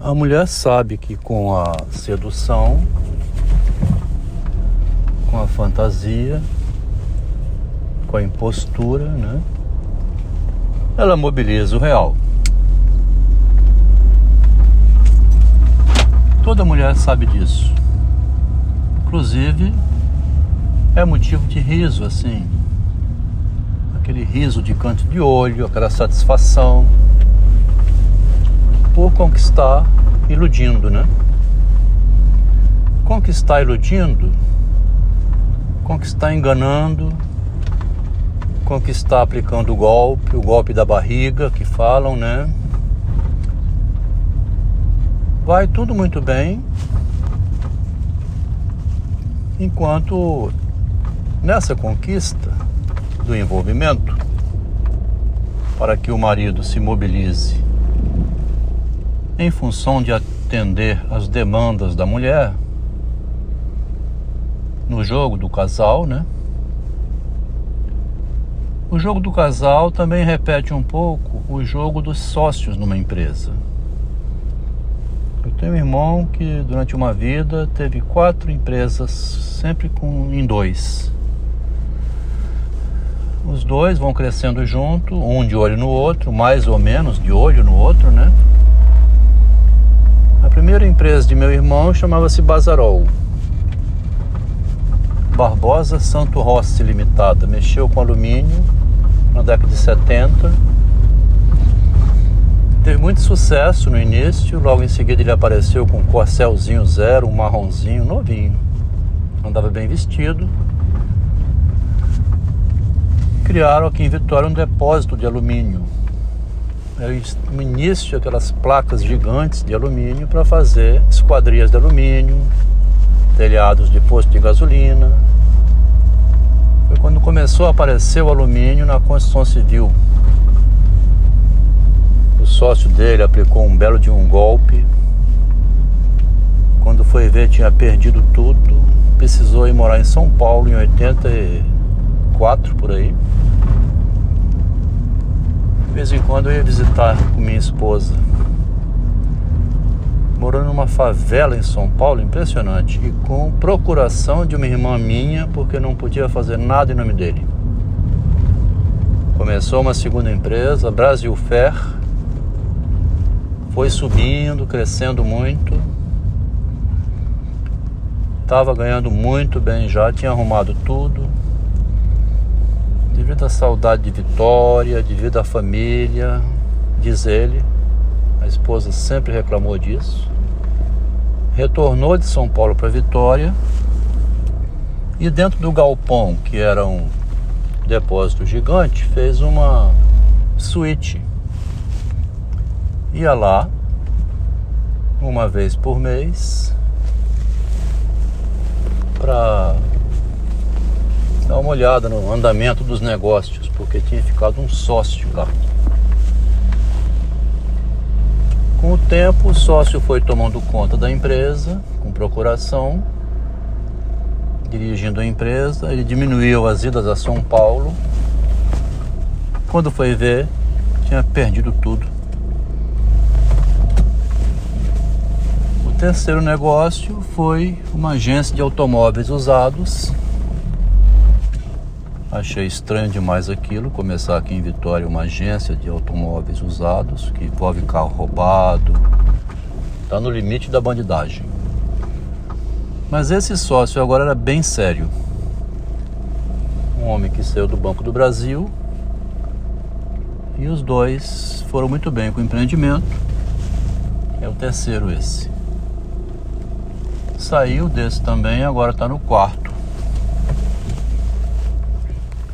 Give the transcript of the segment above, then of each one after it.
A mulher sabe que com a sedução, com a fantasia, com a impostura, né? Ela mobiliza o real. Toda mulher sabe disso. Inclusive, é motivo de riso, assim. Aquele riso de canto de olho, aquela satisfação por conquistar iludindo, né? Conquistar iludindo, conquistar enganando, conquistar aplicando o golpe, o golpe da barriga que falam, né? Vai tudo muito bem, enquanto nessa conquista do envolvimento, para que o marido se mobilize em função de atender às demandas da mulher no jogo do casal, né? O jogo do casal também repete um pouco o jogo dos sócios numa empresa. Eu tenho um irmão que durante uma vida teve quatro empresas, sempre com em dois. Os dois vão crescendo junto, um de olho no outro, mais ou menos de olho no outro, né? Primeira empresa de meu irmão chamava-se Bazarol. Barbosa Santo Rossi Limitada. Mexeu com alumínio na década de 70. Teve muito sucesso no início, logo em seguida ele apareceu com um corcelzinho zero, um marronzinho, novinho. Andava bem vestido. Criaram aqui em Vitória um depósito de alumínio era o início aquelas placas gigantes de alumínio para fazer esquadrias de alumínio, telhados de posto de gasolina. Foi quando começou a aparecer o alumínio na construção civil. O sócio dele aplicou um belo de um golpe. Quando foi ver, tinha perdido tudo. Precisou ir morar em São Paulo em 84 por aí vez em quando eu ia visitar com minha esposa. Morando numa favela em São Paulo, impressionante. E com procuração de uma irmã minha, porque não podia fazer nada em nome dele. Começou uma segunda empresa, Brasil Fer. Foi subindo, crescendo muito. Estava ganhando muito bem já, tinha arrumado tudo devido à saudade de Vitória, devido à família, diz ele. A esposa sempre reclamou disso. Retornou de São Paulo para Vitória e dentro do galpão, que era um depósito gigante, fez uma suíte. Ia lá uma vez por mês para dar uma olhada no andamento dos negócios, porque tinha ficado um sócio lá. Com o tempo, o sócio foi tomando conta da empresa, com procuração, dirigindo a empresa. Ele diminuiu as idas a São Paulo. Quando foi ver, tinha perdido tudo. O terceiro negócio foi uma agência de automóveis usados Achei estranho demais aquilo, começar aqui em Vitória uma agência de automóveis usados, que envolve carro roubado. Está no limite da bandidagem. Mas esse sócio agora era bem sério. Um homem que saiu do Banco do Brasil. E os dois foram muito bem com o empreendimento. É o terceiro esse. Saiu desse também, agora está no quarto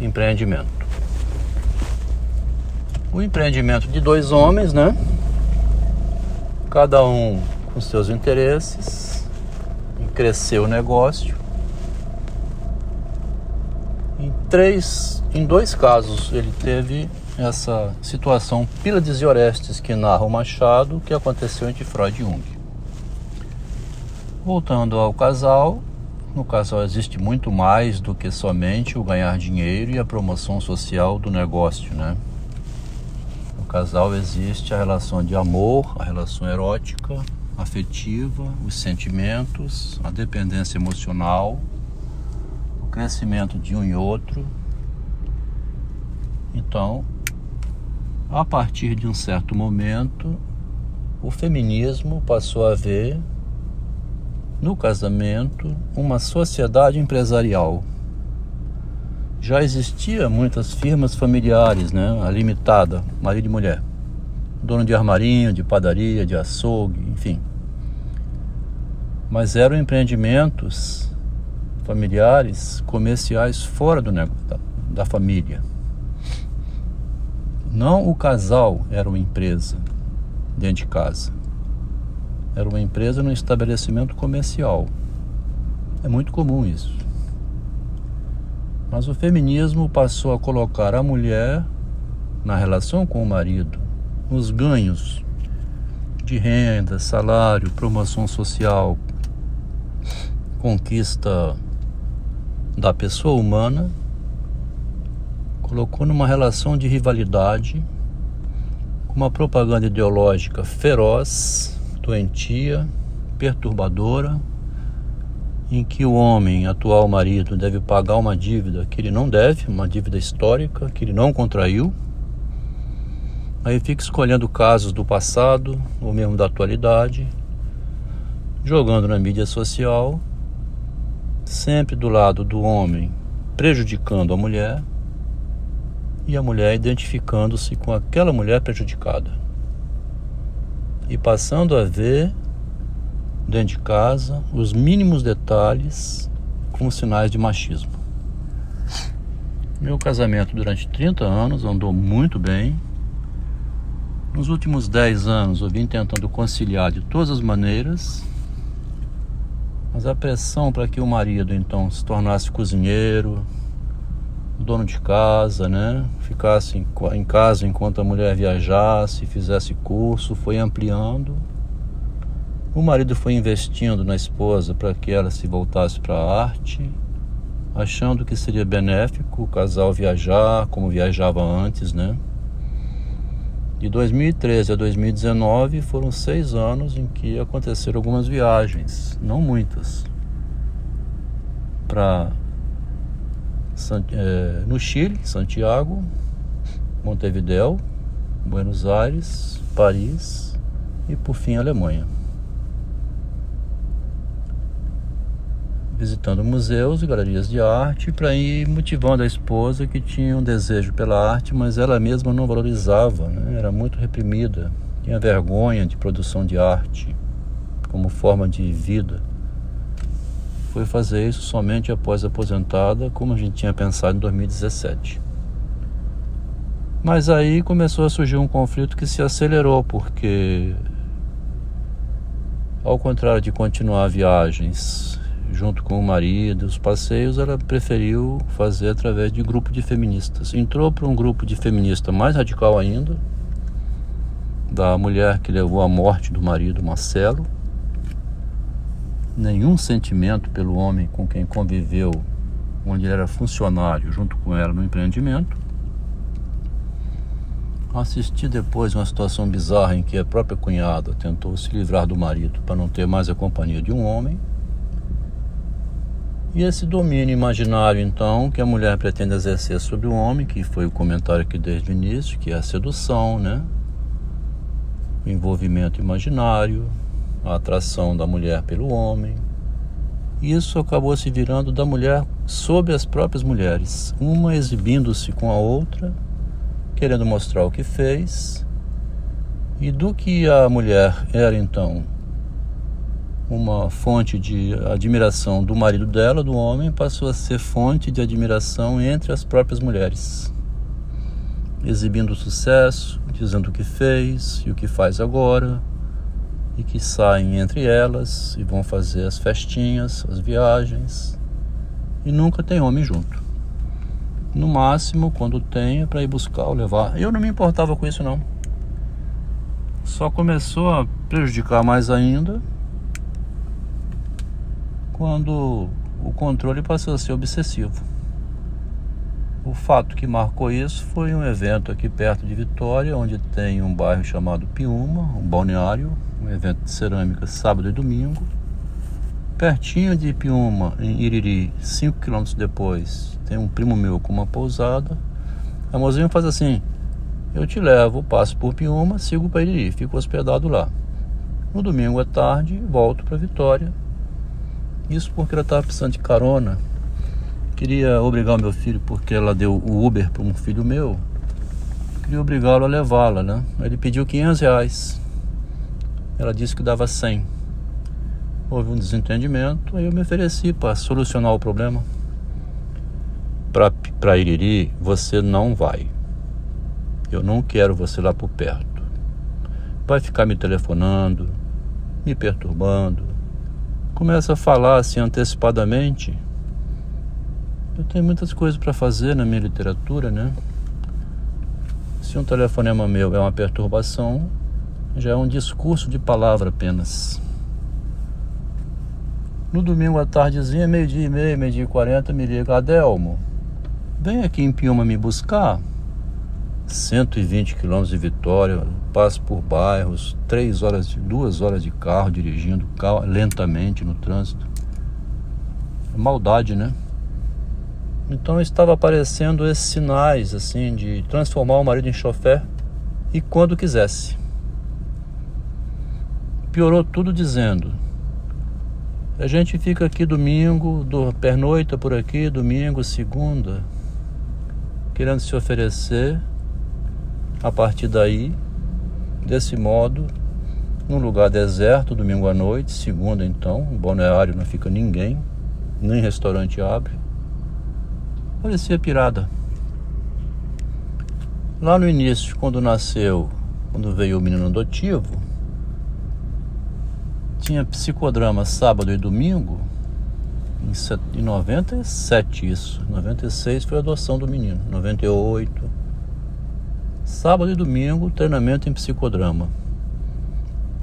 empreendimento. O empreendimento de dois homens, né? Cada um com seus interesses, em crescer o negócio. Em três, em dois casos ele teve essa situação Pílades e Orestes que narra o Machado que aconteceu entre Freud e Jung. Voltando ao casal, no casal existe muito mais do que somente o ganhar dinheiro e a promoção social do negócio, né? casal existe a relação de amor, a relação erótica, afetiva, os sentimentos, a dependência emocional, o crescimento de um e outro. Então, a partir de um certo momento, o feminismo passou a ver no casamento uma sociedade empresarial. Já existia muitas firmas familiares, né? A limitada, marido e mulher. Dono de armarinho, de padaria, de açougue, enfim. Mas eram empreendimentos familiares, comerciais fora do negócio, da, da família. Não o casal era uma empresa dentro de casa. Era uma empresa no estabelecimento comercial. É muito comum isso. Mas o feminismo passou a colocar a mulher na relação com o marido, nos ganhos de renda, salário, promoção social, conquista da pessoa humana, colocou numa relação de rivalidade, com uma propaganda ideológica feroz doentia, perturbadora, em que o homem, atual marido, deve pagar uma dívida que ele não deve, uma dívida histórica que ele não contraiu. Aí fica escolhendo casos do passado ou mesmo da atualidade, jogando na mídia social, sempre do lado do homem, prejudicando a mulher e a mulher identificando-se com aquela mulher prejudicada e passando a ver dentro de casa os mínimos detalhes como sinais de machismo. Meu casamento durante 30 anos andou muito bem. Nos últimos 10 anos eu vim tentando conciliar de todas as maneiras, mas a pressão para que o marido então se tornasse cozinheiro, dono de casa, né? Ficasse em, casa enquanto a mulher viajasse, fizesse curso, foi ampliando. O marido foi investindo na esposa para que ela se voltasse para a arte, achando que seria benéfico o casal viajar como viajava antes, né? De 2013 a 2019 foram seis anos em que aconteceram algumas viagens, não muitas, para no Chile, Santiago, Montevideo, Buenos Aires, Paris e por fim Alemanha. Visitando museus e galerias de arte para ir motivando a esposa que tinha um desejo pela arte, mas ela mesma não valorizava, né? era muito reprimida, tinha vergonha de produção de arte como forma de vida foi fazer isso somente após aposentada, como a gente tinha pensado em 2017. Mas aí começou a surgir um conflito que se acelerou, porque ao contrário de continuar viagens junto com o marido, os passeios, ela preferiu fazer através de grupo de feministas. Entrou para um grupo de feminista mais radical ainda, da mulher que levou à morte do marido Marcelo, nenhum sentimento pelo homem com quem conviveu, onde ele era funcionário junto com ela no empreendimento. Assisti depois uma situação bizarra em que a própria cunhada tentou se livrar do marido para não ter mais a companhia de um homem. E esse domínio imaginário, então, que a mulher pretende exercer sobre o homem, que foi o comentário aqui desde o início, que é a sedução, né? O envolvimento imaginário, a atração da mulher pelo homem. Isso acabou se virando da mulher sobre as próprias mulheres, uma exibindo-se com a outra, querendo mostrar o que fez, e do que a mulher era então uma fonte de admiração do marido dela, do homem, passou a ser fonte de admiração entre as próprias mulheres, exibindo o sucesso, dizendo o que fez e o que faz agora e que saem entre elas e vão fazer as festinhas, as viagens e nunca tem homem junto. No máximo, quando tem, é para ir buscar ou levar. Eu não me importava com isso não. Só começou a prejudicar mais ainda quando o controle passou a ser obsessivo. O fato que marcou isso foi um evento aqui perto de Vitória, onde tem um bairro chamado Piúma, um balneário, um evento de cerâmica sábado e domingo. Pertinho de Piúma, em Iriri, 5 quilômetros depois, tem um primo meu com uma pousada. A mozinha faz assim: eu te levo, passo por Piúma, sigo para Iriri, fico hospedado lá. No domingo à tarde, volto para Vitória. Isso porque ela estava precisando de carona Queria obrigar o meu filho, porque ela deu o Uber para um filho meu. Queria obrigá-lo a levá-la, né? Ele pediu 500 reais. Ela disse que dava 100. Houve um desentendimento, aí eu me ofereci para solucionar o problema. Para Iriri, você não vai. Eu não quero você lá por perto. Vai ficar me telefonando, me perturbando. Começa a falar assim antecipadamente eu tenho muitas coisas para fazer na minha literatura, né? Se um telefonema meu é uma perturbação, já é um discurso de palavra apenas. No domingo à tardezinha, meio-dia e meio, meio-dia e quarenta, me liga, Adelmo, vem aqui em Piuma me buscar. 120 quilômetros de Vitória, passo por bairros, três horas, duas horas de carro dirigindo lentamente no trânsito. Maldade, né? Então estava aparecendo esses sinais assim de transformar o marido em chofé e quando quisesse. Piorou tudo dizendo: a gente fica aqui domingo, do, pernoita por aqui, domingo, segunda, querendo se oferecer a partir daí, desse modo, num lugar deserto, domingo à noite, segunda então, em balneário não fica ninguém, nem restaurante abre. Parecia pirada. Lá no início, quando nasceu, quando veio o menino adotivo, tinha psicodrama sábado e domingo, em 97 isso, 96 foi a adoção do menino, 98. Sábado e domingo, treinamento em psicodrama.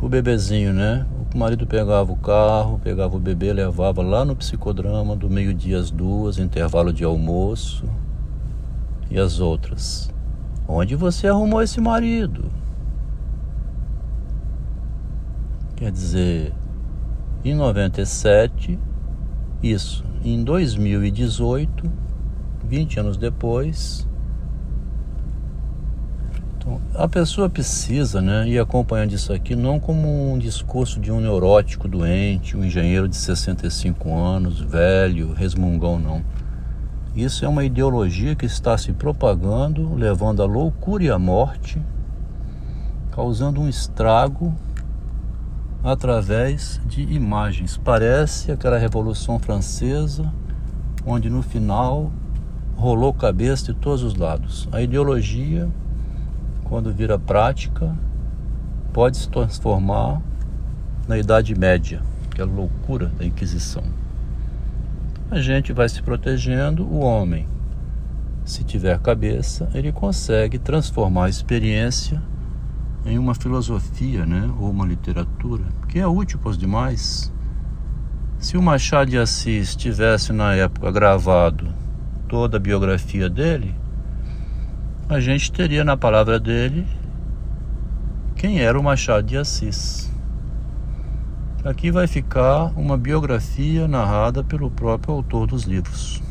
O bebezinho, né? O marido pegava o carro, pegava o bebê, levava lá no psicodrama do meio-dia às duas, intervalo de almoço. E as outras? Onde você arrumou esse marido? Quer dizer, em 97, isso. Em 2018, 20 anos depois, então, a pessoa precisa né, ir acompanhando isso aqui não como um discurso de um neurótico doente, um engenheiro de 65 anos, velho, resmungão, não. Isso é uma ideologia que está se propagando, levando à loucura e à morte, causando um estrago através de imagens. Parece aquela Revolução Francesa, onde no final rolou cabeça de todos os lados. A ideologia quando vira prática, pode se transformar na Idade Média, que é a loucura da Inquisição. A gente vai se protegendo, o homem, se tiver cabeça, ele consegue transformar a experiência em uma filosofia, né, ou uma literatura, que é útil para os demais. Se o Machado de Assis tivesse na época gravado toda a biografia dele, a gente teria na palavra dele quem era o Machado de Assis. Aqui vai ficar uma biografia narrada pelo próprio autor dos livros.